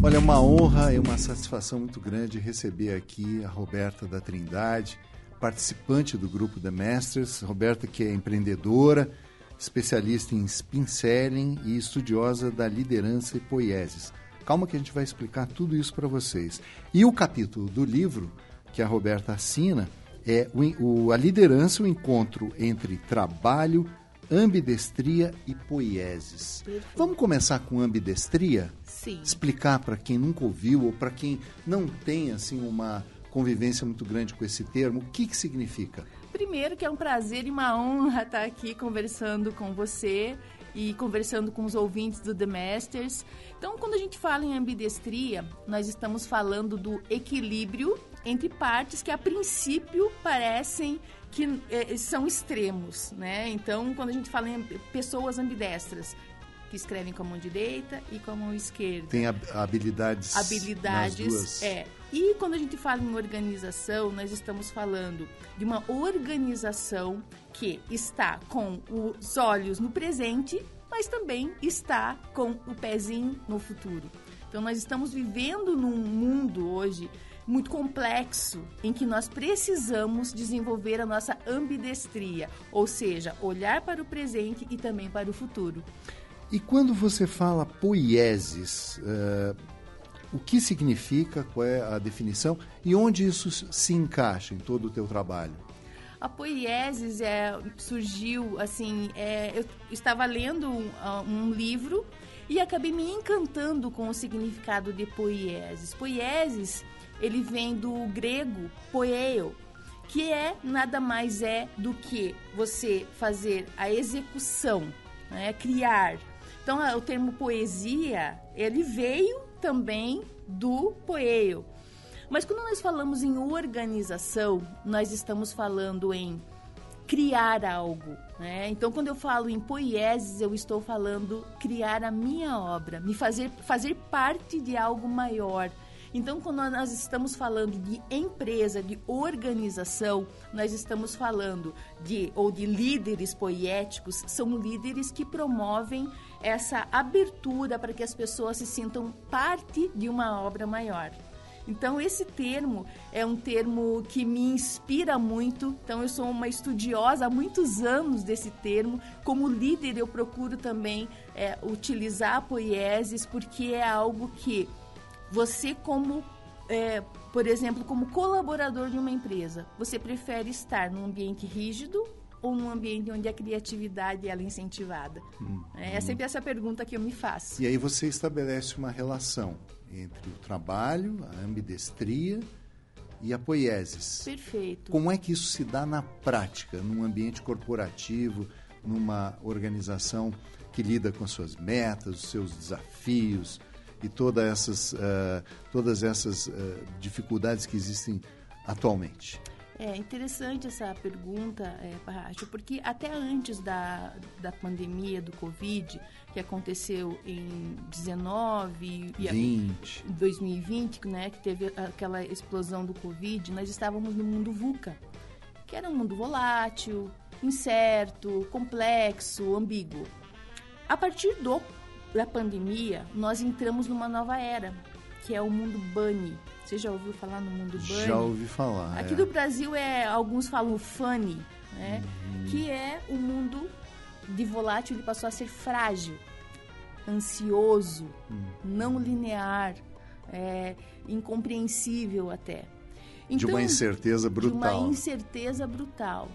Olha, é uma honra e uma satisfação muito grande receber aqui a Roberta da Trindade, participante do grupo The Masters. Roberta, que é empreendedora, especialista em spin selling e estudiosa da liderança e poieses. Calma que a gente vai explicar tudo isso para vocês. E o capítulo do livro que a Roberta assina é o, o, a liderança, o encontro entre trabalho, ambidestria e poieses. Perfeito. Vamos começar com ambidestria? Sim. Explicar para quem nunca ouviu ou para quem não tem assim uma convivência muito grande com esse termo, o que, que significa? Primeiro que é um prazer e uma honra estar aqui conversando com você e conversando com os ouvintes do The Masters. Então, quando a gente fala em ambidestria, nós estamos falando do equilíbrio entre partes que a princípio parecem que eh, são extremos, né? Então, quando a gente fala em pessoas ambidestras, que escrevem com a mão direita e com a mão esquerda. Tem habilidades. Habilidades, é. E quando a gente fala em organização, nós estamos falando de uma organização que está com os olhos no presente, mas também está com o pezinho no futuro. Então nós estamos vivendo num mundo hoje muito complexo em que nós precisamos desenvolver a nossa ambidestria, ou seja, olhar para o presente e também para o futuro. E quando você fala poieses, uh, o que significa, qual é a definição e onde isso se encaixa em todo o teu trabalho? A poieses é, surgiu, assim, é, eu estava lendo um, um livro e acabei me encantando com o significado de poieses. Poieses ele vem do grego poeio, que é nada mais é do que você fazer a execução, né, criar. Então, o termo poesia, ele veio também do poeio. Mas quando nós falamos em organização, nós estamos falando em criar algo. Né? Então, quando eu falo em poieses, eu estou falando criar a minha obra, me fazer, fazer parte de algo maior, então, quando nós estamos falando de empresa, de organização, nós estamos falando de ou de líderes poéticos, são líderes que promovem essa abertura para que as pessoas se sintam parte de uma obra maior. Então, esse termo é um termo que me inspira muito. Então, eu sou uma estudiosa há muitos anos desse termo. Como líder, eu procuro também é, utilizar a poieses, porque é algo que você como, é, por exemplo, como colaborador de uma empresa, você prefere estar num ambiente rígido ou num ambiente onde a criatividade ela é incentivada? Hum, é, é sempre essa pergunta que eu me faço. E aí você estabelece uma relação entre o trabalho, a ambidestria e a poieses. Perfeito. Como é que isso se dá na prática, num ambiente corporativo, numa organização que lida com suas metas, os seus desafios, e todas essas, uh, todas essas uh, dificuldades que existem atualmente? É interessante essa pergunta, é, Parracho, porque até antes da, da pandemia do Covid, que aconteceu em 19 e 20. 2020, né, que teve aquela explosão do Covid, nós estávamos no mundo VUCA, que era um mundo volátil, incerto, complexo, ambíguo. A partir do da pandemia, nós entramos numa nova era, que é o mundo bunny. Você já ouviu falar no mundo bunny? Já ouvi falar. Aqui é. do Brasil é alguns falam funny, né? Uhum. Que é o mundo de volátil, ele passou a ser frágil, ansioso, uhum. não linear, é, incompreensível até. Então, de uma então, incerteza brutal. De uma incerteza brutal.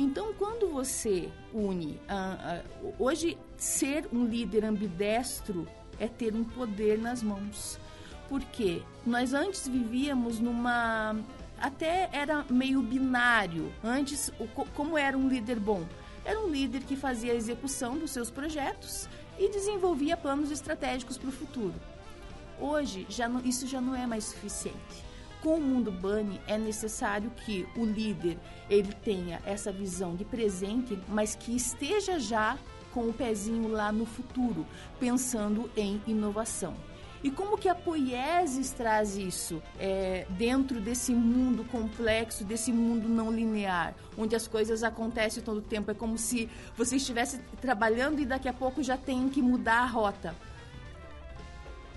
Então, quando você une. Uh, uh, hoje, ser um líder ambidestro é ter um poder nas mãos. Porque nós antes vivíamos numa. Até era meio binário. Antes, o, como era um líder bom? Era um líder que fazia a execução dos seus projetos e desenvolvia planos estratégicos para o futuro. Hoje, já não, isso já não é mais suficiente com o mundo Bunny é necessário que o líder ele tenha essa visão de presente, mas que esteja já com o pezinho lá no futuro, pensando em inovação. E como que a poiesis traz isso é, dentro desse mundo complexo, desse mundo não linear, onde as coisas acontecem todo o tempo? É como se você estivesse trabalhando e daqui a pouco já tem que mudar a rota.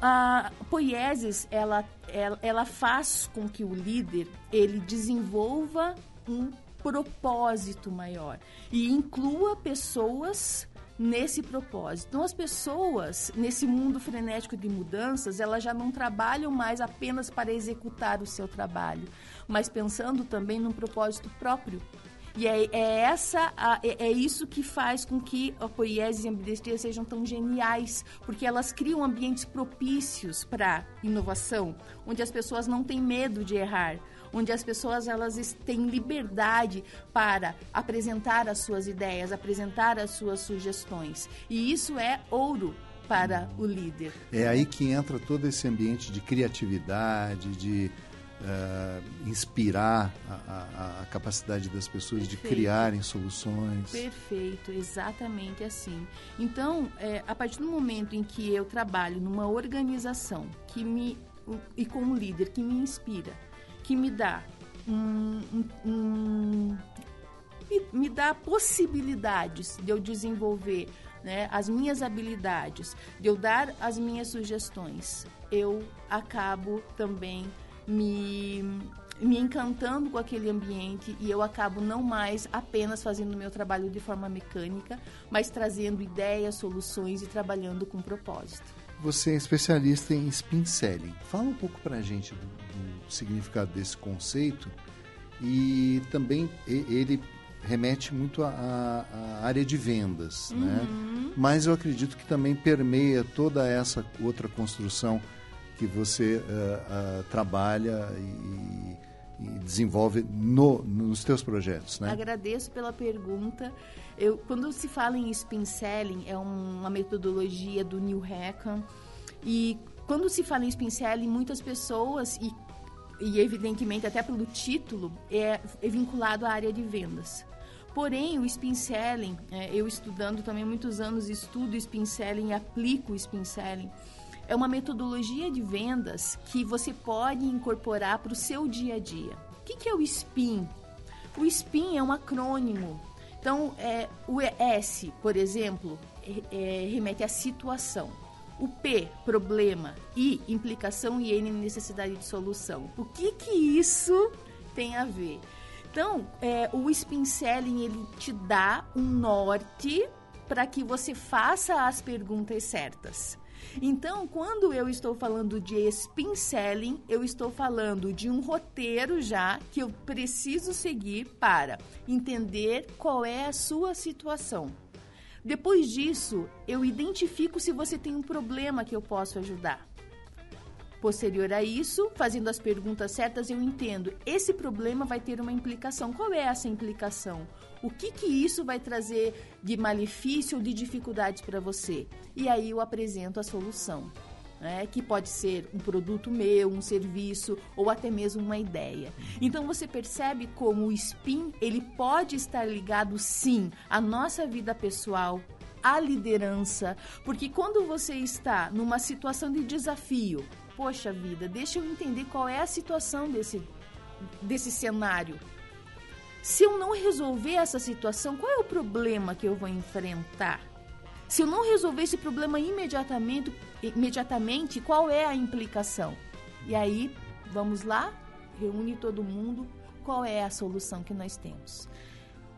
A poiesis, ela, ela, ela faz com que o líder ele desenvolva um propósito maior e inclua pessoas nesse propósito. Então, as pessoas, nesse mundo frenético de mudanças, elas já não trabalham mais apenas para executar o seu trabalho, mas pensando também num propósito próprio. E é, é essa, é, é, isso que faz com que a poiesia e a ambidestria sejam tão geniais, porque elas criam ambientes propícios para inovação, onde as pessoas não têm medo de errar, onde as pessoas elas têm liberdade para apresentar as suas ideias, apresentar as suas sugestões. E isso é ouro para o líder. É aí que entra todo esse ambiente de criatividade, de uh, inspirar a, a, a, capacidade das pessoas Perfeito. de criarem soluções. Perfeito, exatamente assim. Então, é, a partir do momento em que eu trabalho numa organização que me e com um líder que me inspira, que me dá um, um, me, me dá possibilidades de eu desenvolver né, as minhas habilidades, de eu dar as minhas sugestões, eu acabo também me, me encantando com aquele ambiente e eu acabo não mais apenas fazendo o meu trabalho de forma mecânica, mas trazendo ideias, soluções e trabalhando com propósito. Você é especialista em spin selling. Fala um pouco para a gente do, do significado desse conceito e também ele remete muito à, área de vendas, né? uhum. né? Mas eu acredito que também permeia toda essa outra construção que você uh, uh, trabalha e, e desenvolve no, nos teus projetos, né? Agradeço pela pergunta. Eu, quando se fala em spin selling, é uma metodologia do Neil Hackham e quando se fala em spin selling, muitas pessoas e, e evidentemente até pelo título é, é vinculado à área de vendas. Porém, o spin selling, é, eu estudando também muitos anos, estudo spin selling e aplico o spin selling é uma metodologia de vendas que você pode incorporar para o seu dia a dia. O que, que é o SPIN? O SPIN é um acrônimo. Então, é, o S, por exemplo, é, é, remete à situação. O P, problema. I, implicação e N, necessidade de solução. O que que isso tem a ver? Então, é, o spin selling, ele te dá um norte para que você faça as perguntas certas. Então, quando eu estou falando de spin selling, eu estou falando de um roteiro já que eu preciso seguir para entender qual é a sua situação. Depois disso, eu identifico se você tem um problema que eu posso ajudar. Posterior a isso, fazendo as perguntas certas, eu entendo. Esse problema vai ter uma implicação. Qual é essa implicação? O que, que isso vai trazer de malefício ou de dificuldades para você? E aí eu apresento a solução. Né, que pode ser um produto meu, um serviço ou até mesmo uma ideia. Então você percebe como o spin ele pode estar ligado sim à nossa vida pessoal, à liderança, porque quando você está numa situação de desafio, poxa vida, deixa eu entender qual é a situação desse, desse cenário. Se eu não resolver essa situação, qual é o problema que eu vou enfrentar? Se eu não resolver esse problema imediatamente, imediatamente qual é a implicação? E aí, vamos lá, reúne todo mundo, qual é a solução que nós temos?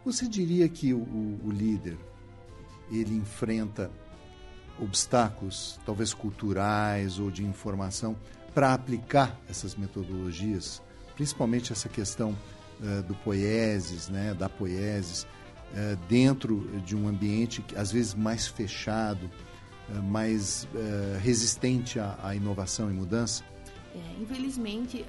Você diria que o, o líder ele enfrenta obstáculos, talvez culturais ou de informação, para aplicar essas metodologias, principalmente essa questão uh, do poieses, né, da poieses, uh, dentro de um ambiente às vezes mais fechado, uh, mais resistente à, inovação e mudança? É, infelizmente,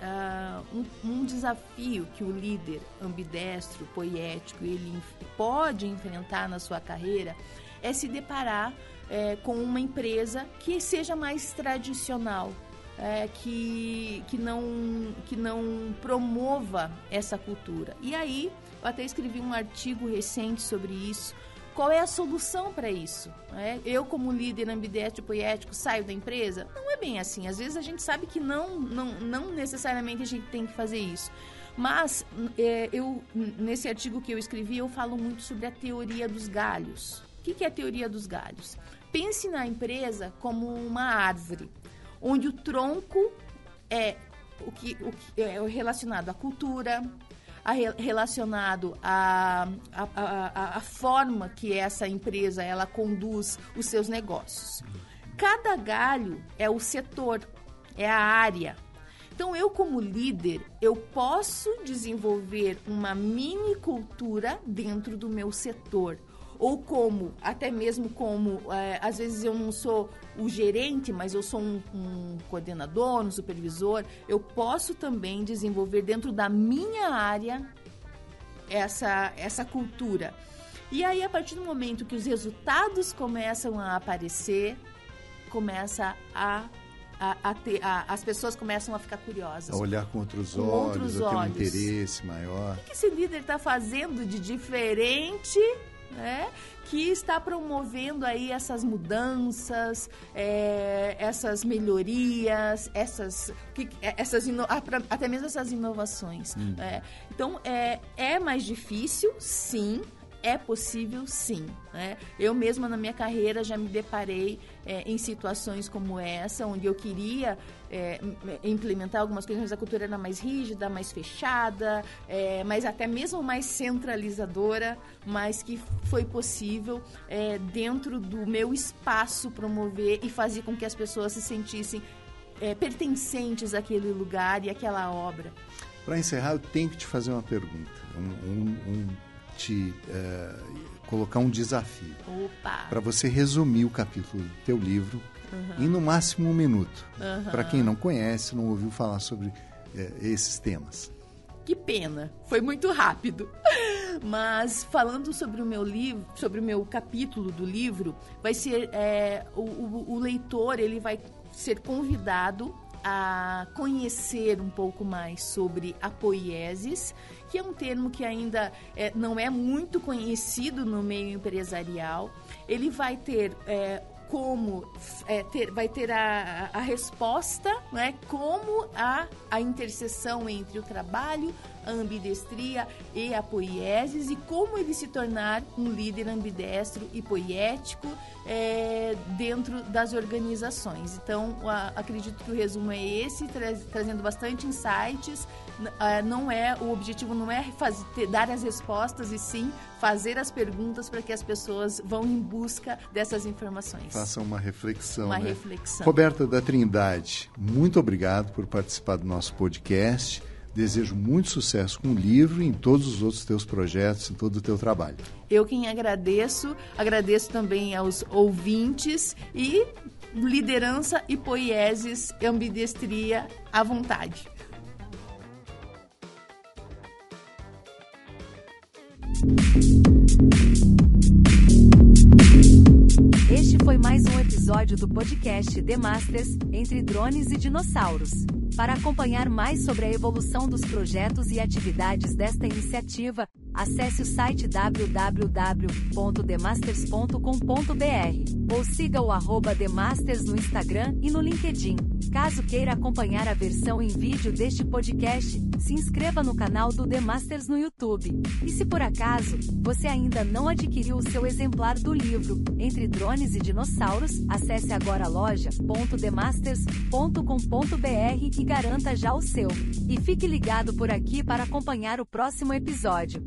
um, um, desafio que o líder ambidestro, poético, ele pode enfrentar na sua carreira é se deparar é, com uma empresa que seja mais tradicional, é, que, que, não, que não promova essa cultura. E aí, eu até escrevi um artigo recente sobre isso, qual é a solução para isso? É, eu, como líder ambidestro poético, saio da empresa? Não é bem assim. Às vezes a gente sabe que não, não, não necessariamente a gente tem que fazer isso. Mas é, eu, nesse artigo que eu escrevi, eu falo muito sobre a teoria dos galhos. O que, que é a teoria dos galhos? Pense na empresa como uma árvore, onde o tronco é o que, o que é relacionado à cultura, a, relacionado à a, a, a, forma que essa empresa ela conduz os seus negócios. Cada galho é o setor, é a área. Então, eu como líder, eu posso desenvolver uma mini cultura dentro do meu setor ou como, até mesmo como, é, às vezes eu não sou o gerente, mas eu sou um, um, coordenador, um supervisor, eu posso também desenvolver dentro da minha área essa, essa cultura. E aí, a partir do momento que os resultados começam a aparecer, começa a a, a ter, a, as pessoas começam a ficar curiosas. A olhar com outros com olhos, outros a ter um interesse maior. O que esse líder está fazendo de diferente né, que está promovendo aí essas mudanças, é, essas melhorias, essas, que, é, essas ino, até mesmo essas inovações. Hum. É, então, é, é mais difícil, sim, é possível sim. Né? Eu mesma na minha carreira já me deparei é, em situações como essa, onde eu queria é, implementar algumas coisas, mas a cultura era mais rígida, mais fechada, é, mas até mesmo mais centralizadora, mas que foi possível é, dentro do meu espaço promover e fazer com que as pessoas se sentissem é, pertencentes àquele lugar e àquela obra. Para encerrar, eu tenho que te fazer uma pergunta. Um, um, um te uh, colocar um desafio. Para você resumir o capítulo do teu livro uhum. em no máximo um minuto. Uhum. Para quem não conhece, não ouviu falar sobre uh, esses temas. Que pena, foi muito rápido. Mas falando sobre o meu livro, sobre o meu capítulo do livro, vai ser é, o, o, o leitor ele vai ser convidado a conhecer um pouco mais sobre a poieses, que é um termo que ainda é, não é muito conhecido no meio empresarial. Ele vai ter é, como é, ter, vai ter a, a, resposta, né, como a, a interseção entre o trabalho, a ambidestria e a poieses e como ele se tornar um líder ambidestro e poético é, dentro das organizações. Então, a, acredito que o resumo é esse, tra trazendo bastante insights. Uh, não é o objetivo não é fazer, ter, dar as respostas e sim fazer as perguntas para que as pessoas vão em busca dessas informações. Façam uma reflexão. Uma né? reflexão. Roberta da Trindade, muito obrigado por participar do nosso podcast. Desejo muito sucesso com o livro e em todos os outros teus projetos, em todo o teu trabalho. Eu quem agradeço, agradeço também aos ouvintes e liderança e poieses, ambidestria à vontade. Este foi mais um episódio do podcast The Masters Entre Drones e Dinossauros. Para acompanhar mais sobre a evolução dos projetos e atividades desta iniciativa, acesse o site www.demasters.com.br ou siga o arroba Demasters no Instagram e no LinkedIn. Caso queira acompanhar a versão em vídeo deste podcast, se inscreva no canal do The Masters no YouTube. E se por acaso você ainda não adquiriu o seu exemplar do livro Entre Drones e Dinossauros, acesse agora loja.demasters.com.br e garanta já o seu. E fique ligado por aqui para acompanhar o próximo episódio.